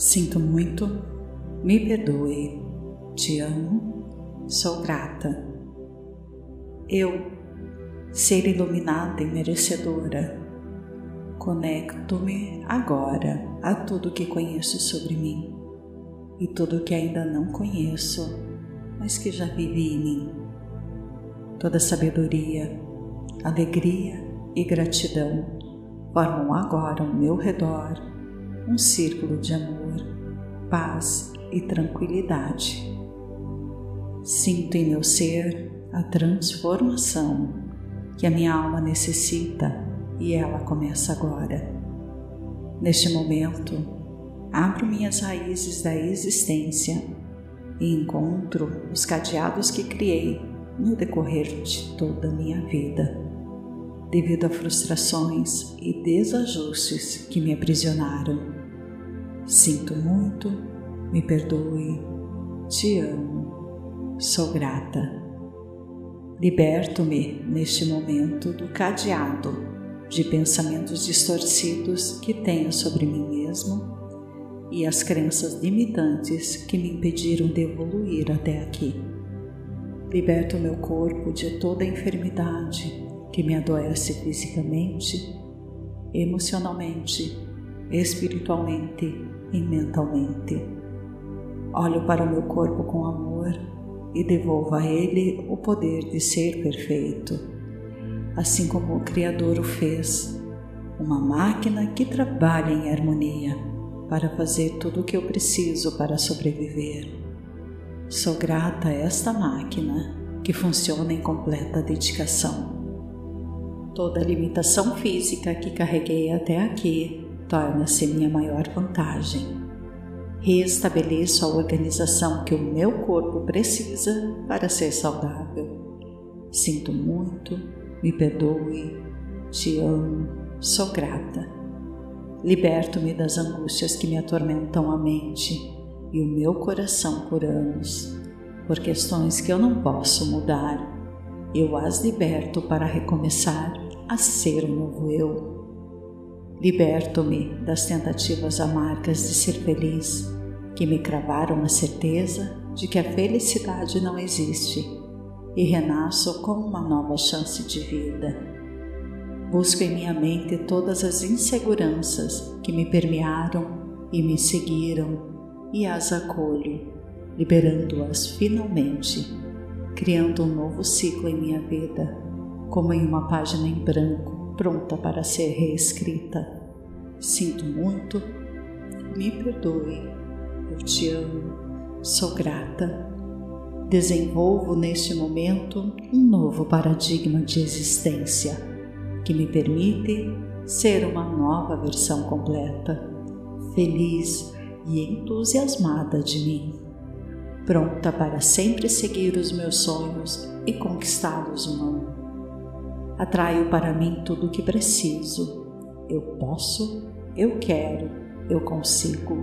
Sinto muito, me perdoe, te amo, sou grata. Eu, ser iluminada e merecedora, conecto-me agora a tudo que conheço sobre mim e tudo que ainda não conheço, mas que já vivi em mim. Toda sabedoria, alegria e gratidão formam agora ao meu redor um círculo de amor, paz e tranquilidade. Sinto em meu ser a transformação que a minha alma necessita e ela começa agora. Neste momento, abro minhas raízes da existência e encontro os cadeados que criei no decorrer de toda a minha vida devido a frustrações e desajustes que me aprisionaram. Sinto muito, me perdoe, te amo, sou grata. Liberto-me neste momento do cadeado de pensamentos distorcidos que tenho sobre mim mesmo e as crenças limitantes que me impediram de evoluir até aqui. Liberto meu corpo de toda enfermidade que me adoece fisicamente, emocionalmente, espiritualmente e mentalmente. Olho para o meu corpo com amor e devolvo a ele o poder de ser perfeito, assim como o Criador o fez, uma máquina que trabalha em harmonia para fazer tudo o que eu preciso para sobreviver. Sou grata a esta máquina que funciona em completa dedicação. Toda limitação física que carreguei até aqui torna-se minha maior vantagem. Reestabeleço a organização que o meu corpo precisa para ser saudável. Sinto muito, me perdoe, te amo, sou grata. Liberto-me das angústias que me atormentam a mente e o meu coração por anos, por questões que eu não posso mudar eu as liberto para recomeçar a ser um novo eu. Liberto-me das tentativas amargas de ser feliz, que me cravaram a certeza de que a felicidade não existe, e renasço com uma nova chance de vida. Busco em minha mente todas as inseguranças que me permearam e me seguiram, e as acolho, liberando-as finalmente criando um novo ciclo em minha vida, como em uma página em branco, pronta para ser reescrita. Sinto muito, me perdoe, eu te amo, sou grata. Desenvolvo neste momento um novo paradigma de existência que me permite ser uma nova versão completa, feliz e entusiasmada de mim pronta para sempre seguir os meus sonhos e conquistá-los um. Atraio para mim tudo o que preciso. Eu posso, eu quero, eu consigo.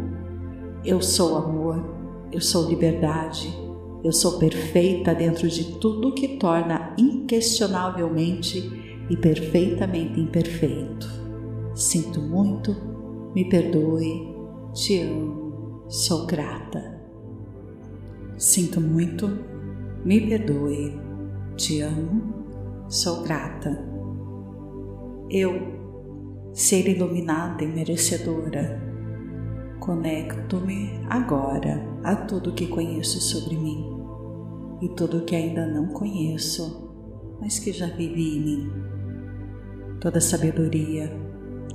Eu sou amor, eu sou liberdade, eu sou perfeita dentro de tudo que torna inquestionavelmente e perfeitamente imperfeito. Sinto muito, me perdoe, te amo, sou grata. Sinto muito, me perdoe, te amo, sou grata. Eu, ser iluminada e merecedora, conecto-me agora a tudo que conheço sobre mim e tudo que ainda não conheço, mas que já vivi em mim. Toda sabedoria,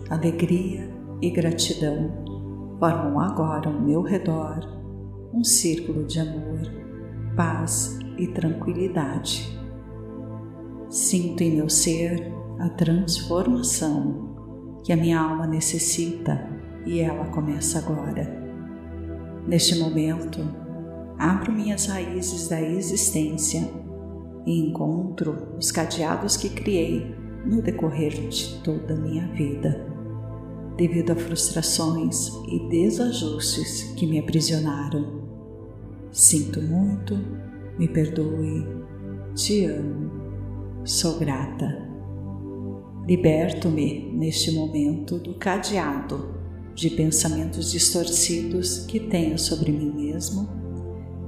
alegria e gratidão formam agora ao meu redor um círculo de amor, paz e tranquilidade. Sinto em meu ser a transformação que a minha alma necessita e ela começa agora. Neste momento, abro minhas raízes da existência e encontro os cadeados que criei no decorrer de toda a minha vida devido a frustrações e desajustes que me aprisionaram. Sinto muito, me perdoe, te amo, sou grata. Liberto-me neste momento do cadeado de pensamentos distorcidos que tenho sobre mim mesmo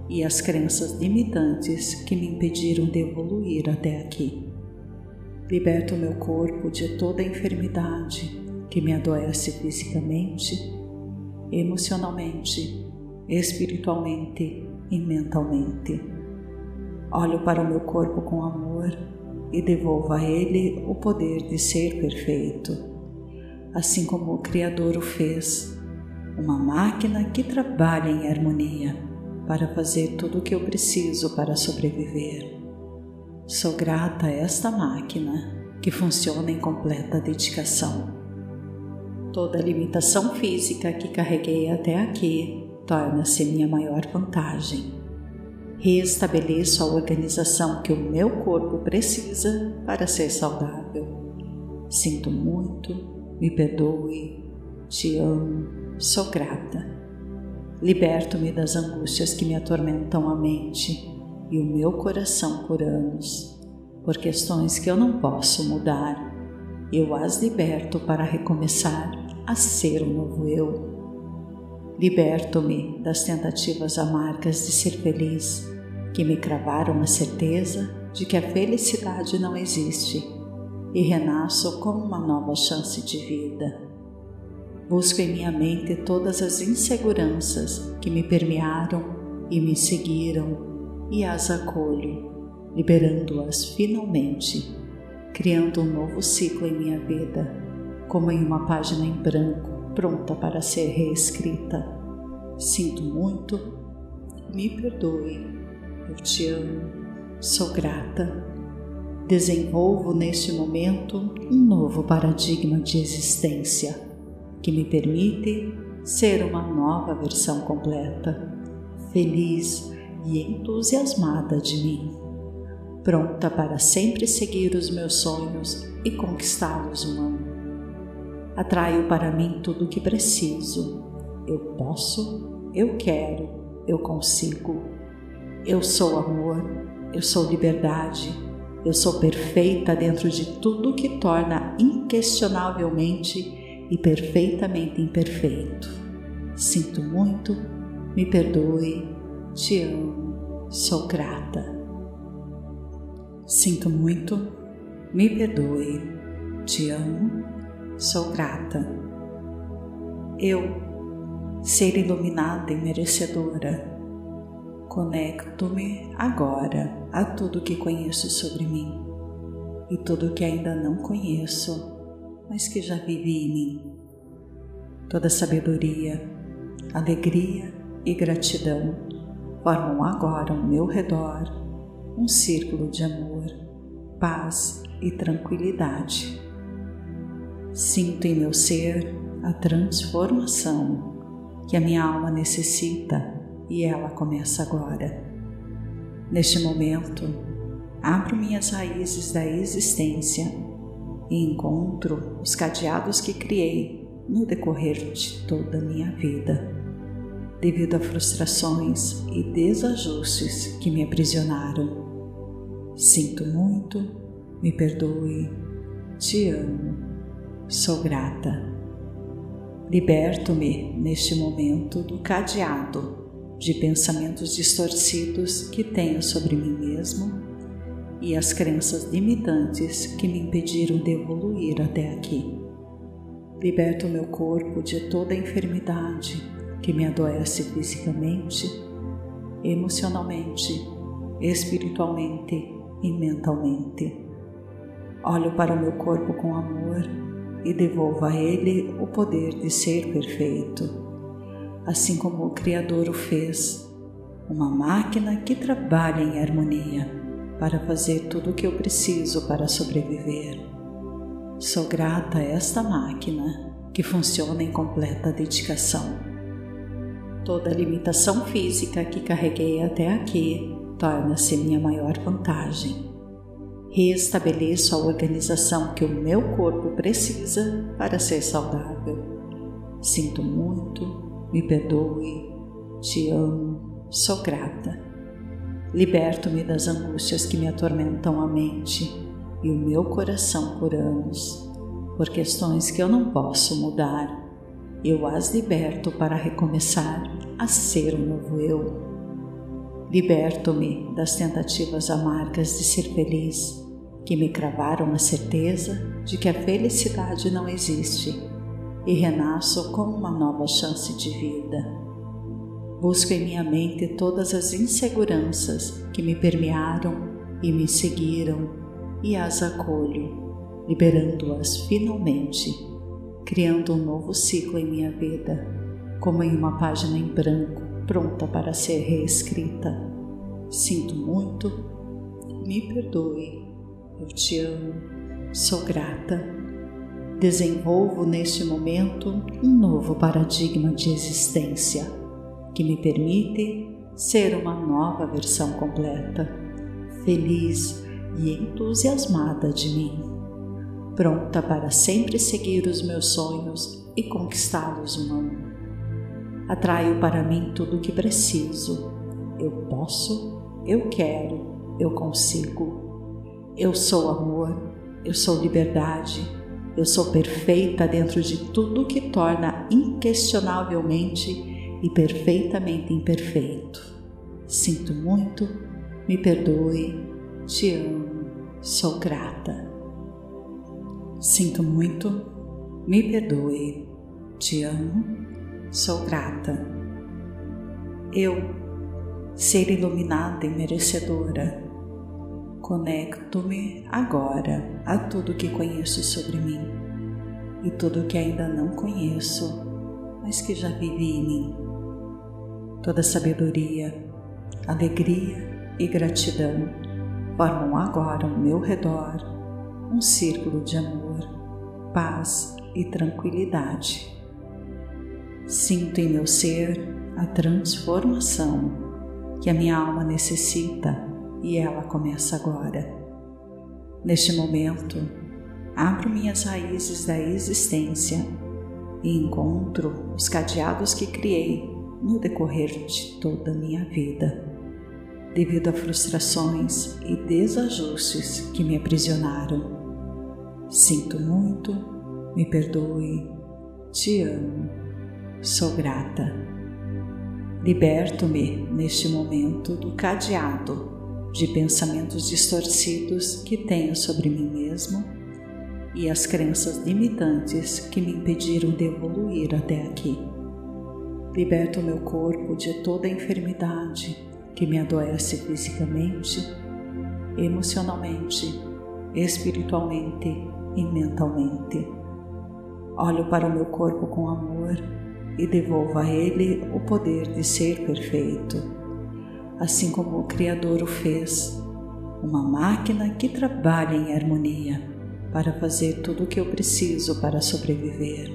e as crenças limitantes que me impediram de evoluir até aqui. Liberto meu corpo de toda enfermidade que me adoece fisicamente, emocionalmente, espiritualmente e mentalmente. Olho para o meu corpo com amor e devolvo a ele o poder de ser perfeito, assim como o Criador o fez, uma máquina que trabalha em harmonia para fazer tudo o que eu preciso para sobreviver. Sou grata a esta máquina que funciona em completa dedicação. Toda limitação física que carreguei até aqui torna-se minha maior vantagem Reestabeleço a organização que o meu corpo precisa para ser saudável. Sinto muito, me perdoe, te amo, sou grata. Liberto-me das angústias que me atormentam a mente e o meu coração por anos, por questões que eu não posso mudar. Eu as liberto para recomeçar a ser um novo eu. Liberto-me das tentativas amargas de ser feliz que me cravaram a certeza de que a felicidade não existe e renasço com uma nova chance de vida. Busco em minha mente todas as inseguranças que me permearam e me seguiram e as acolho, liberando-as finalmente, criando um novo ciclo em minha vida, como em uma página em branco pronta para ser reescrita. Sinto muito, me perdoe eu te amo, sou grata. Desenvolvo neste momento um novo paradigma de existência que me permite ser uma nova versão completa, feliz e entusiasmada de mim, pronta para sempre seguir os meus sonhos e conquistá-los um ano. Atraio para mim tudo o que preciso. Eu posso, eu quero, eu consigo eu sou amor, eu sou liberdade, eu sou perfeita dentro de tudo que torna inquestionavelmente e perfeitamente imperfeito. Sinto muito, me perdoe, te amo, sou grata. Sinto muito, me perdoe, te amo, sou grata. Eu, ser iluminada e merecedora, Conecto-me agora a tudo que conheço sobre mim e tudo que ainda não conheço, mas que já vivi em mim. Toda sabedoria, alegria e gratidão formam agora ao meu redor um círculo de amor, paz e tranquilidade. Sinto em meu ser a transformação que a minha alma necessita e ela começa agora. Neste momento, abro minhas raízes da existência e encontro os cadeados que criei no decorrer de toda a minha vida, devido a frustrações e desajustes que me aprisionaram. Sinto muito, me perdoe, te amo, sou grata. Liberto-me neste momento do cadeado de pensamentos distorcidos que tenho sobre mim mesmo e as crenças limitantes que me impediram de evoluir até aqui. Liberto meu corpo de toda enfermidade que me adoece fisicamente, emocionalmente, espiritualmente e mentalmente. Olho para o meu corpo com amor e devolvo a ele o poder de ser perfeito assim como o Criador o fez, uma máquina que trabalha em harmonia para fazer tudo o que eu preciso para sobreviver. Sou grata a esta máquina que funciona em completa dedicação. Toda limitação física que carreguei até aqui torna-se minha maior vantagem. Reestabeleço a organização que o meu corpo precisa para ser saudável. Sinto muito, me perdoe, te amo, sou grata. Liberto-me das angústias que me atormentam a mente e o meu coração por anos, por questões que eu não posso mudar. eu as liberto para recomeçar a ser um novo eu. Liberto-me das tentativas amargas de ser feliz, que me cravaram a certeza de que a felicidade não existe, e renasço com uma nova chance de vida. Busco em minha mente todas as inseguranças que me permearam e me seguiram e as acolho, liberando-as finalmente criando um novo ciclo em minha vida, como em uma página em branco pronta para ser reescrita. Sinto muito, me perdoe, eu te amo, sou grata. Desenvolvo neste momento um novo paradigma de existência que me permite ser uma nova versão completa, feliz e entusiasmada de mim pronta para sempre seguir os meus sonhos e conquistá-los um a um. Atraio para mim tudo o que preciso. Eu posso, eu quero, eu consigo. Eu sou amor, eu sou liberdade, eu sou perfeita dentro de tudo que torna inquestionavelmente e perfeitamente imperfeito. Sinto muito, me perdoe, te amo, sou grata. Sinto muito, me perdoe, te amo, sou grata. Eu, ser iluminada e merecedora, conecto-me agora a tudo que conheço sobre mim e tudo que ainda não conheço, mas que já vivi em mim. Toda sabedoria, alegria e gratidão formam agora ao meu redor um círculo de amor, paz e tranquilidade. Sinto em meu ser a transformação que a minha alma necessita e ela começa agora. Neste momento, abro minhas raízes da existência e encontro os cadeados que criei no decorrer de toda a minha vida, devido a frustrações e desajustes que me aprisionaram Sinto muito, me perdoe, te amo, sou grata. Liberto-me neste momento do cadeado de pensamentos distorcidos que tenho sobre mim mesmo e as crenças limitantes que me impediram de evoluir até aqui. Liberto meu corpo de toda a enfermidade que me adoece fisicamente, emocionalmente, espiritualmente e mentalmente. Olho para o meu corpo com amor e devolvo a ele o poder de ser perfeito, assim como o Criador o fez, uma máquina que trabalha em harmonia para fazer tudo o que eu preciso para sobreviver.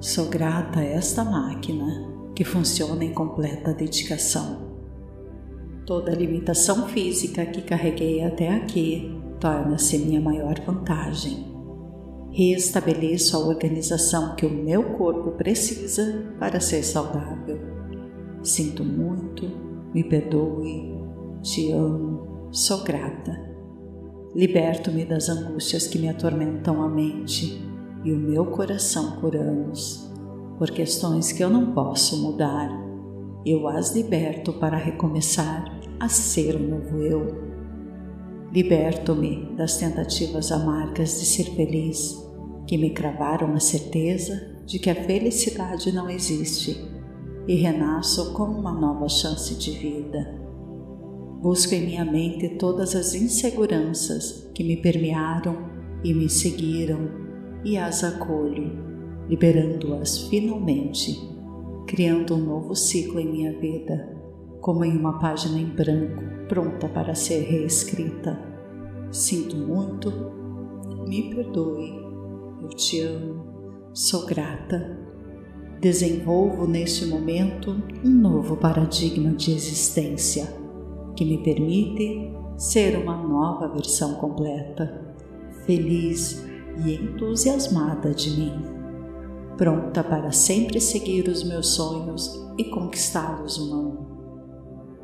Sou grata a esta máquina que funciona em completa dedicação. Toda limitação física que carreguei até aqui torna-se minha maior vantagem. Reestabeleço a organização que o meu corpo precisa para ser saudável. Sinto muito, me perdoe, te amo, sou grata. Liberto-me das angústias que me atormentam a mente e o meu coração por anos, por questões que eu não posso mudar. Eu as liberto para recomeçar a ser um novo eu Liberto-me das tentativas amargas de ser feliz, que me cravaram a certeza de que a felicidade não existe, e renasço com uma nova chance de vida. Busco em minha mente todas as inseguranças que me permearam e me seguiram e as acolho, liberando-as finalmente, criando um novo ciclo em minha vida, como em uma página em branco pronta para ser reescrita. Sinto muito, me perdoe, eu te amo, sou grata. Desenvolvo neste momento um novo paradigma de existência que me permite ser uma nova versão completa, feliz e entusiasmada de mim, pronta para sempre seguir os meus sonhos e conquistá-los um a um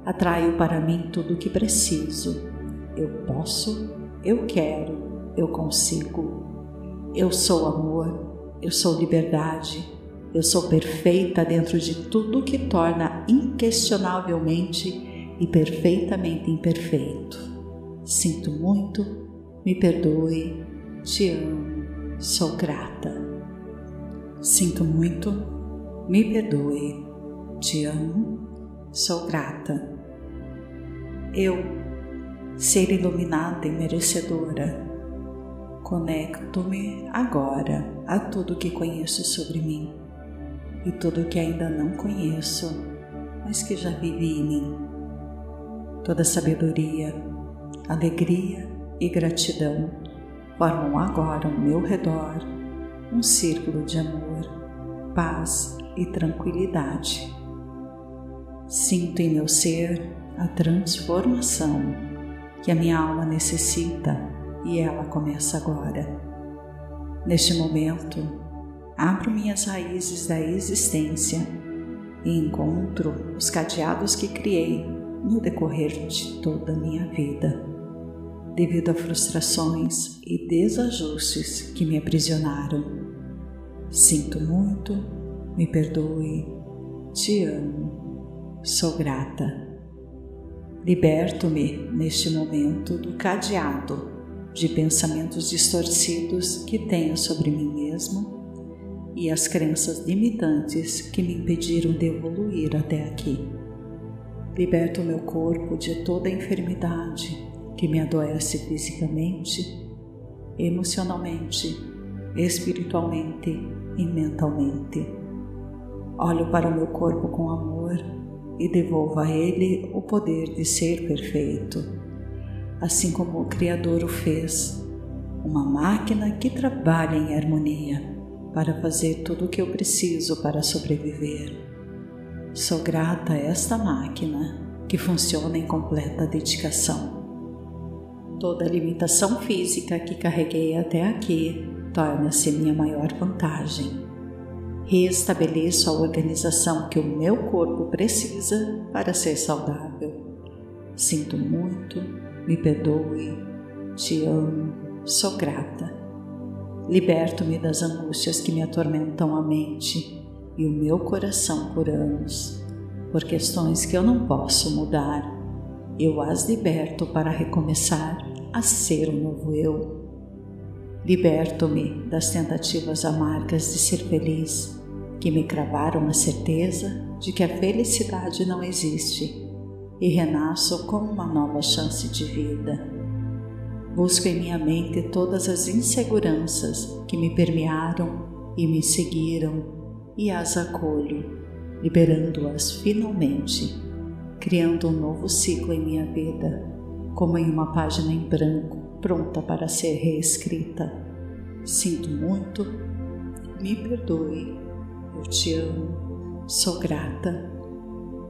atraio para mim tudo o que preciso. Eu posso, eu quero, eu consigo. Eu sou amor, eu sou liberdade, Eu sou perfeita dentro de tudo que torna inquestionavelmente e perfeitamente imperfeito. Sinto muito, me perdoe, te amo, sou grata. Sinto muito, me perdoe, te amo, sou grata. Eu, ser iluminada e merecedora, conecto-me agora a tudo que conheço sobre mim e tudo que ainda não conheço, mas que já vivi em mim. Toda sabedoria, alegria e gratidão formam agora ao meu redor um círculo de amor, paz e tranquilidade. Sinto em meu ser a transformação que a minha alma necessita e ela começa agora. Neste momento, abro minhas raízes da existência e encontro os cadeados que criei no decorrer de toda a minha vida, devido a frustrações e desajustes que me aprisionaram. Sinto muito, me perdoe, te amo, sou grata. Liberto-me neste momento do cadeado de pensamentos distorcidos que tenho sobre mim mesmo e as crenças limitantes que me impediram de evoluir até aqui. Liberto meu corpo de toda enfermidade que me adoece fisicamente, emocionalmente, espiritualmente e mentalmente. Olho para o meu corpo com amor e devolvo a ele o poder de ser perfeito, assim como o Criador o fez, uma máquina que trabalha em harmonia para fazer tudo o que eu preciso para sobreviver. Sou grata a esta máquina que funciona em completa dedicação. Toda limitação física que carreguei até aqui torna-se minha maior vantagem. Reestabeleço a organização que o meu corpo precisa para ser saudável. Sinto muito, me perdoe, te amo, sou grata Liberto-me das angústias que me atormentam a mente e o meu coração por anos, por questões que eu não posso mudar. Eu as liberto para recomeçar a ser o novo eu. Liberto-me das tentativas amargas de ser feliz, que me cravaram a certeza de que a felicidade não existe, e renasço com uma nova chance de vida Busco em minha mente todas as inseguranças que me permearam e me seguiram e as acolho, liberando-as finalmente, criando um novo ciclo em minha vida, como em uma página em branco pronta para ser reescrita. Sinto muito, me perdoe, eu te amo, sou grata.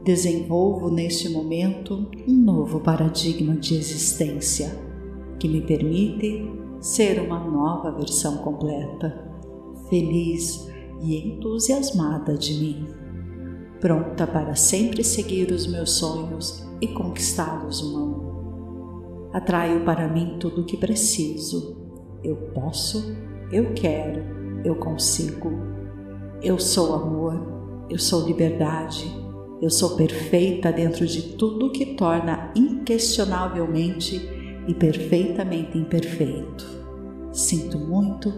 Desenvolvo neste momento um novo paradigma de existência que me permite ser uma nova versão completa, feliz e entusiasmada de mim, pronta para sempre seguir os meus sonhos e conquistá-los mão. Atraio para mim tudo o que preciso. Eu posso, eu quero, eu consigo. Eu sou amor, eu sou liberdade, eu sou perfeita dentro de tudo que torna inquestionavelmente e perfeitamente imperfeito. Sinto muito,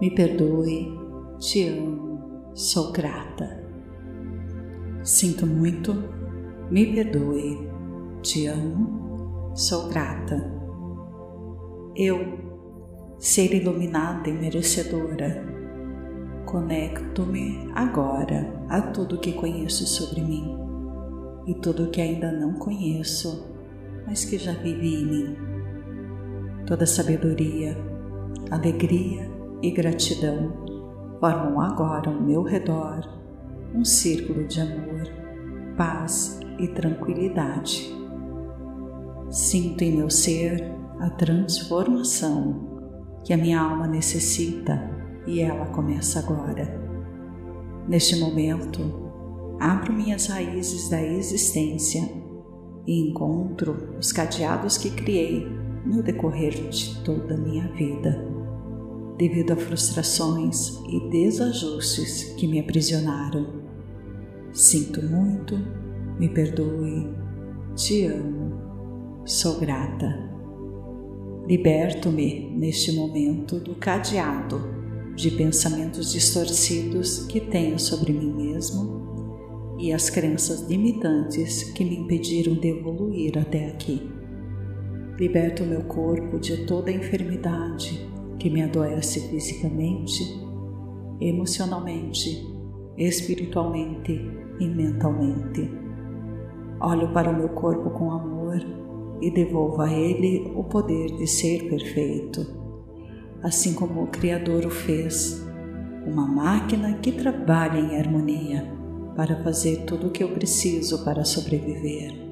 me perdoe, te amo, sou grata. Sinto muito, me perdoe, te amo, sou grata. Eu, ser iluminada e merecedora, conecto-me agora a tudo que conheço sobre mim e tudo que ainda não conheço, mas que já vivi em mim Toda sabedoria, alegria e gratidão formam agora ao meu redor um círculo de amor, paz e tranquilidade. Sinto em meu ser a transformação que a minha alma necessita e ela começa agora. Neste momento, abro minhas raízes da existência e encontro os cadeados que criei no decorrer de toda a minha vida, devido a frustrações e desajustes que me aprisionaram. Sinto muito, me perdoe, te amo, sou grata. Liberto-me neste momento do cadeado de pensamentos distorcidos que tenho sobre mim mesmo e as crenças limitantes que me impediram de evoluir até aqui. Liberto meu corpo de toda enfermidade que me adoece fisicamente, emocionalmente, espiritualmente e mentalmente. Olho para o meu corpo com amor e devolvo a ele o poder de ser perfeito, assim como o Criador o fez, uma máquina que trabalha em harmonia para fazer tudo o que eu preciso para sobreviver.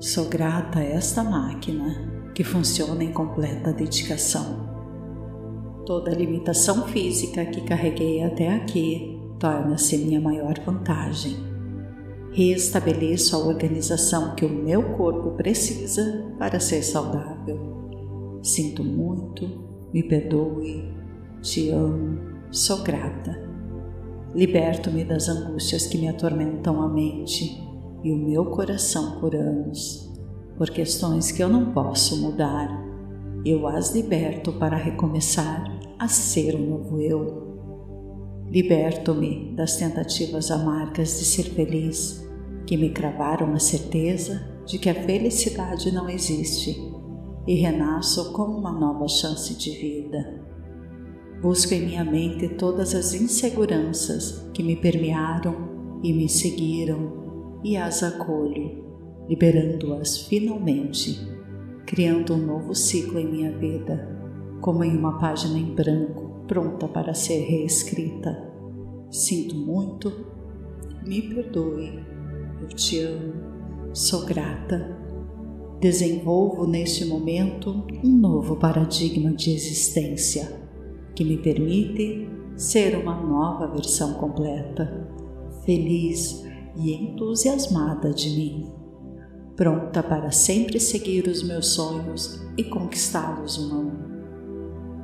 Sou grata a esta máquina que funciona em completa dedicação. Toda limitação física que carreguei até aqui torna-se minha maior vantagem Reestabeleço a organização que o meu corpo precisa para ser saudável. Sinto muito, me perdoe, te amo, sou grata. Liberto-me das angústias que me atormentam a mente e o meu coração por anos, por questões que eu não posso mudar. Eu as liberto para recomeçar a ser um novo eu Liberto-me das tentativas amargas de ser feliz, que me cravaram a certeza de que a felicidade não existe, e renasço com uma nova chance de vida. Busco em minha mente todas as inseguranças que me permearam e me seguiram, e as acolho, liberando-as finalmente, criando um novo ciclo em minha vida, como em uma página em branco pronta para ser reescrita. Sinto muito, me perdoe, eu te amo, sou grata. Desenvolvo neste momento um novo paradigma de existência que me permite ser uma nova versão completa, feliz e entusiasmada de mim, pronta para sempre seguir os meus sonhos e conquistá-los um a um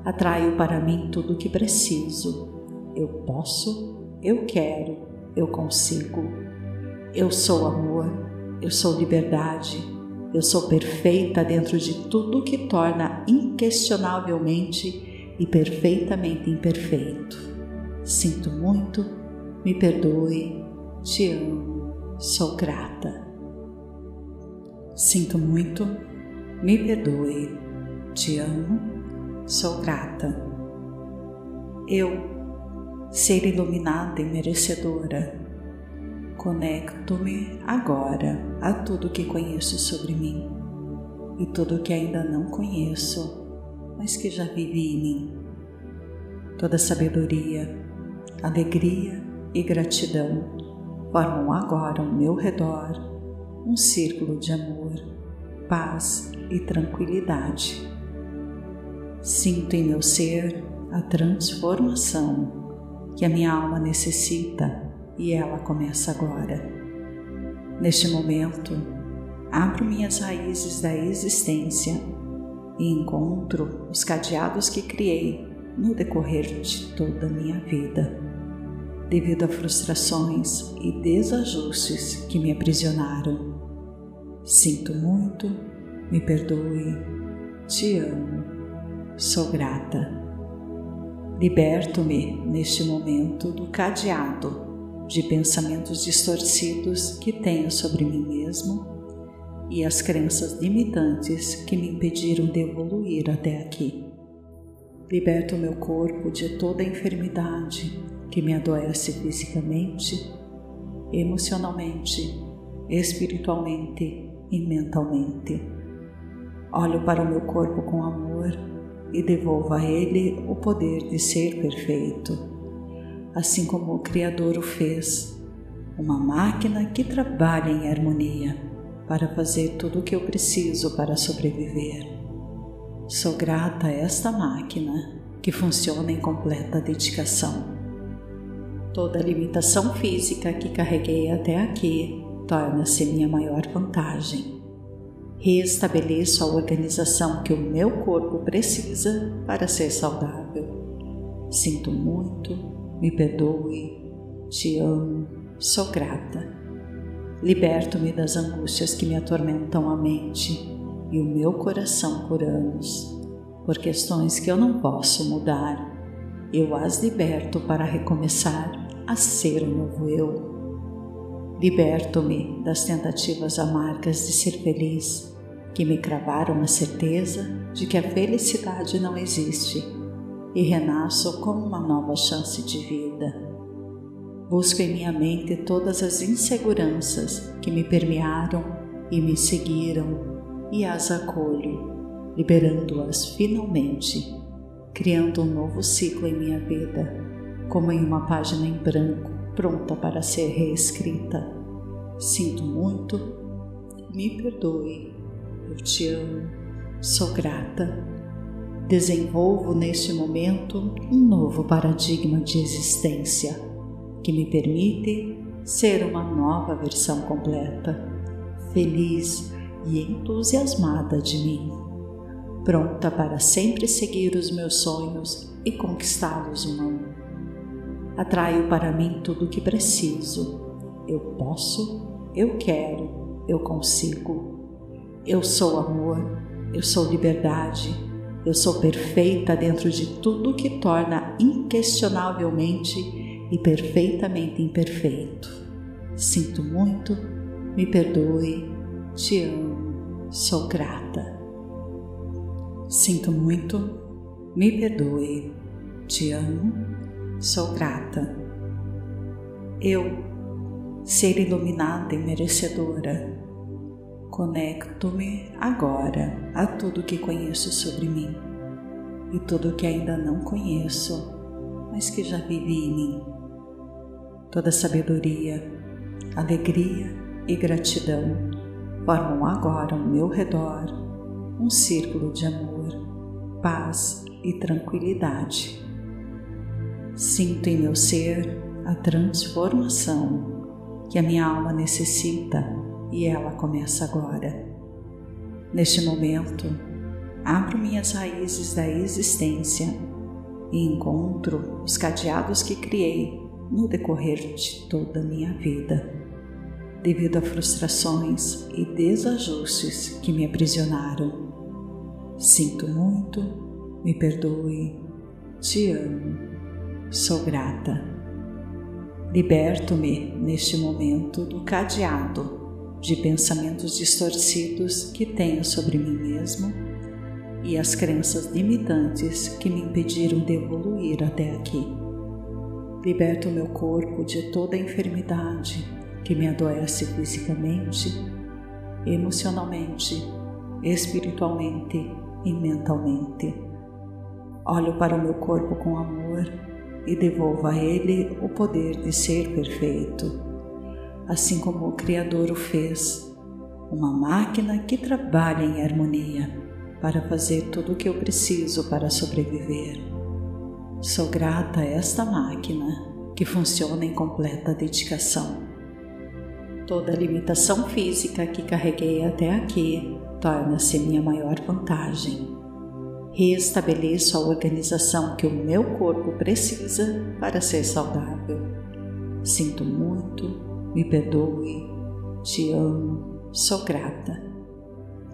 atraio para mim tudo o que preciso. Eu posso, eu quero, eu consigo. Eu sou amor, eu sou liberdade, eu sou perfeita dentro de tudo que torna inquestionavelmente e perfeitamente imperfeito. Sinto muito, me perdoe, te amo, sou grata. Sinto muito, me perdoe, te amo, sou grata. Eu, ser iluminada e merecedora, conecto-me agora a tudo que conheço sobre mim e tudo que ainda não conheço, mas que já vivi em mim. Toda sabedoria, alegria e gratidão formam agora ao meu redor um círculo de amor, paz e tranquilidade Sinto em meu ser a transformação que a minha alma necessita e ela começa agora. Neste momento, abro minhas raízes da existência e encontro os cadeados que criei no decorrer de toda a minha vida, devido a frustrações e desajustes que me aprisionaram. Sinto muito, me perdoe, te amo Sou grata. Liberto-me neste momento do cadeado de pensamentos distorcidos que tenho sobre mim mesmo e as crenças limitantes que me impediram de evoluir até aqui. Liberto meu corpo de toda enfermidade que me adoece fisicamente, emocionalmente, espiritualmente e mentalmente. Olho para o meu corpo com amor e devolva a ele o poder de ser perfeito, assim como o Criador o fez, uma máquina que trabalha em harmonia para fazer tudo o que eu preciso para sobreviver. Sou grata a esta máquina que funciona em completa dedicação. Toda limitação física que carreguei até aqui torna-se minha maior vantagem Reestabeleço a organização que o meu corpo precisa para ser saudável. Sinto muito, me perdoe, te amo, sou grata. Liberto-me das angústias que me atormentam a mente e o meu coração por anos, por questões que eu não posso mudar. Eu as liberto para recomeçar a ser o novo eu. Liberto-me das tentativas amargas de ser feliz, que me cravaram a certeza de que a felicidade não existe, e renasço com uma nova chance de vida. Busco em minha mente todas as inseguranças que me permearam e me seguiram e as acolho, liberando-as finalmente, criando um novo ciclo em minha vida, como em uma página em branco pronta para ser reescrita. Sinto muito, me perdoe, eu te amo, sou grata. Desenvolvo neste momento um novo paradigma de existência que me permite ser uma nova versão completa, feliz, e entusiasmada de mim, pronta para sempre seguir os meus sonhos e conquistá-los um a um. Atraio para mim tudo o que preciso. Eu posso, eu quero, eu consigo. Eu sou amor, eu sou liberdade, eu sou perfeita dentro de tudo que torna inquestionavelmente e perfeitamente imperfeito. Sinto muito, me perdoe, te amo, sou grata. Sinto muito, me perdoe, te amo, sou grata. Eu, ser iluminada e merecedora, conecto-me agora a tudo que conheço sobre mim e tudo que ainda não conheço, mas que já vivi em mim. Toda sabedoria, alegria e gratidão formam agora ao meu redor um círculo de amor, paz e tranquilidade. Sinto em meu ser a transformação que a minha alma necessita e ela começa agora. Neste momento, abro minhas raízes da existência e encontro os cadeados que criei no decorrer de toda a minha vida devido a frustrações e desajustes que me aprisionaram. Sinto muito, me perdoe, te amo, sou grata. Liberto-me neste momento do cadeado de pensamentos distorcidos que tenho sobre mim mesmo e as crenças limitantes que me impediram de evoluir até aqui. Liberto meu corpo de toda enfermidade que me adoece fisicamente, emocionalmente, espiritualmente e mentalmente. Olho para o meu corpo com amor e devolvo a ele o poder de ser perfeito, assim como o Criador o fez, uma máquina que trabalha em harmonia para fazer tudo o que eu preciso para sobreviver. Sou grata a esta máquina que funciona em completa dedicação Toda limitação física que carreguei até aqui torna-se minha maior vantagem. Reestabeleço a organização que o meu corpo precisa para ser saudável. Sinto muito, me perdoe, te amo, sou grata.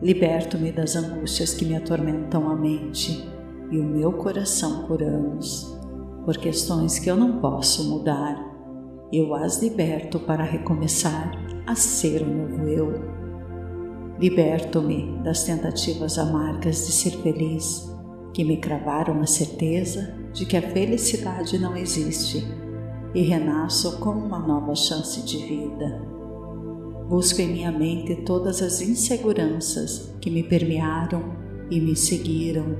Liberto-me das angústias que me atormentam a mente e o meu coração por anos, por questões que eu não posso mudar eu as liberto para recomeçar a ser o novo eu. Liberto-me das tentativas amargas de ser feliz, que me cravaram a certeza de que a felicidade não existe, e renasço com uma nova chance de vida. Busco em minha mente todas as inseguranças que me permearam e me seguiram,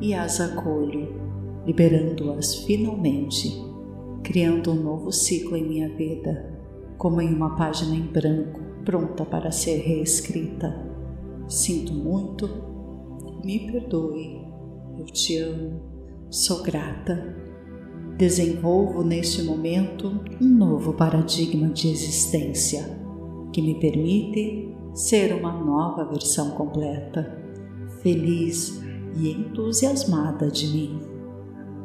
e as acolho, liberando-as finalmente criando um novo ciclo em minha vida, como em uma página em branco, pronta para ser reescrita. Sinto muito, me perdoe, eu te amo, sou grata. Desenvolvo neste momento um novo paradigma de existência que me permite ser uma nova versão completa, feliz e entusiasmada de mim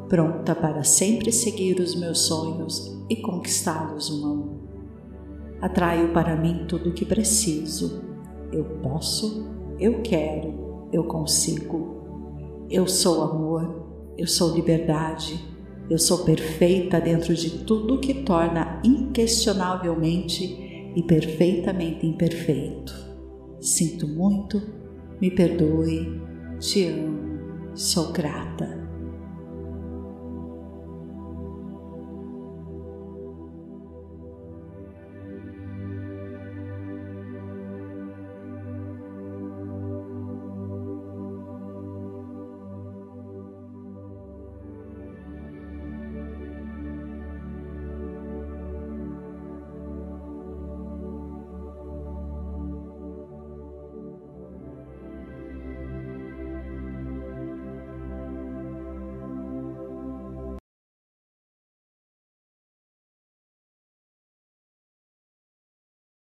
pronta para sempre seguir os meus sonhos e conquistá-los um a um. Atraio para mim tudo o que preciso. Eu posso, eu quero, eu consigo. Eu sou amor, eu sou liberdade, eu sou perfeita dentro de tudo que torna inquestionavelmente e perfeitamente imperfeito. Sinto muito, me perdoe, te amo, sou grata.